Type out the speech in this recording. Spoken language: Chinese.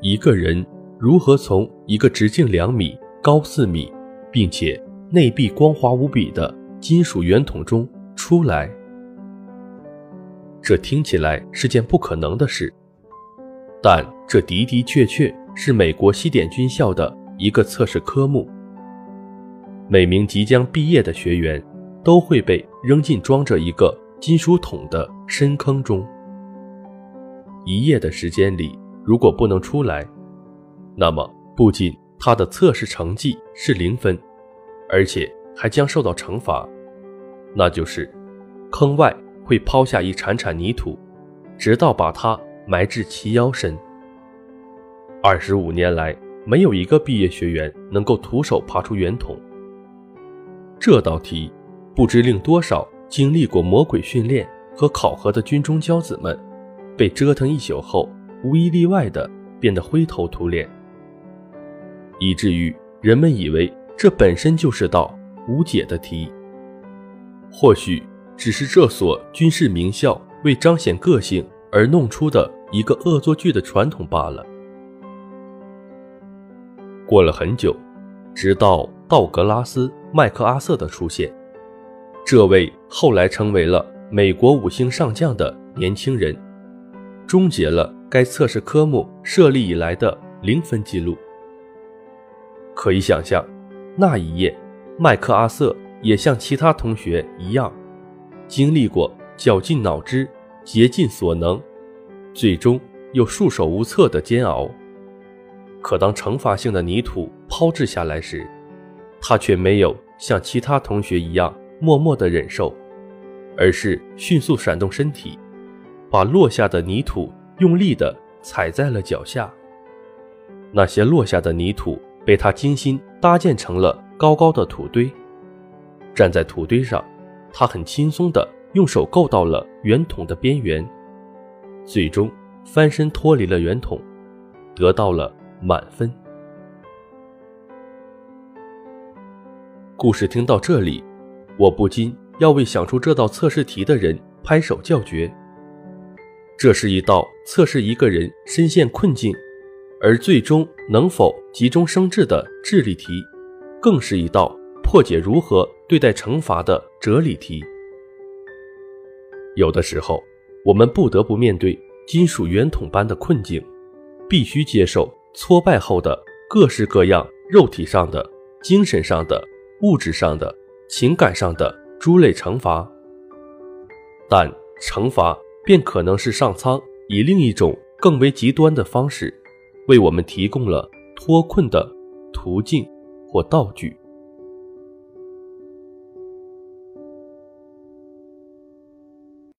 一个人如何从一个直径两米、高四米，并且内壁光滑无比的金属圆筒中出来。这听起来是件不可能的事，但这的的确确是美国西点军校的一个测试科目。每名即将毕业的学员都会被扔进装着一个金属桶的深坑中。一夜的时间里，如果不能出来，那么不仅他的测试成绩是零分，而且还将受到惩罚，那就是坑外会抛下一铲铲泥土，直到把他埋至齐腰深。二十五年来，没有一个毕业学员能够徒手爬出圆筒。这道题，不知令多少经历过魔鬼训练和考核的军中骄子们，被折腾一宿后，无一例外的变得灰头土脸，以至于人们以为这本身就是道无解的题。或许只是这所军事名校为彰显个性而弄出的一个恶作剧的传统罢了。过了很久，直到道格拉斯。麦克阿瑟的出现，这位后来成为了美国五星上将的年轻人，终结了该测试科目设立以来的零分记录。可以想象，那一夜，麦克阿瑟也像其他同学一样，经历过绞尽脑汁、竭尽所能，最终又束手无策的煎熬。可当惩罚性的泥土抛掷下来时，他却没有像其他同学一样默默地忍受，而是迅速闪动身体，把落下的泥土用力地踩在了脚下。那些落下的泥土被他精心搭建成了高高的土堆。站在土堆上，他很轻松地用手够到了圆筒的边缘，最终翻身脱离了圆筒，得到了满分。故事听到这里，我不禁要为想出这道测试题的人拍手叫绝。这是一道测试一个人深陷困境，而最终能否急中生智的智力题，更是一道破解如何对待惩罚的哲理题。有的时候，我们不得不面对金属圆筒般的困境，必须接受挫败后的各式各样肉体上的、精神上的。物质上的、情感上的诸类惩罚，但惩罚便可能是上苍以另一种更为极端的方式，为我们提供了脱困的途径或道具。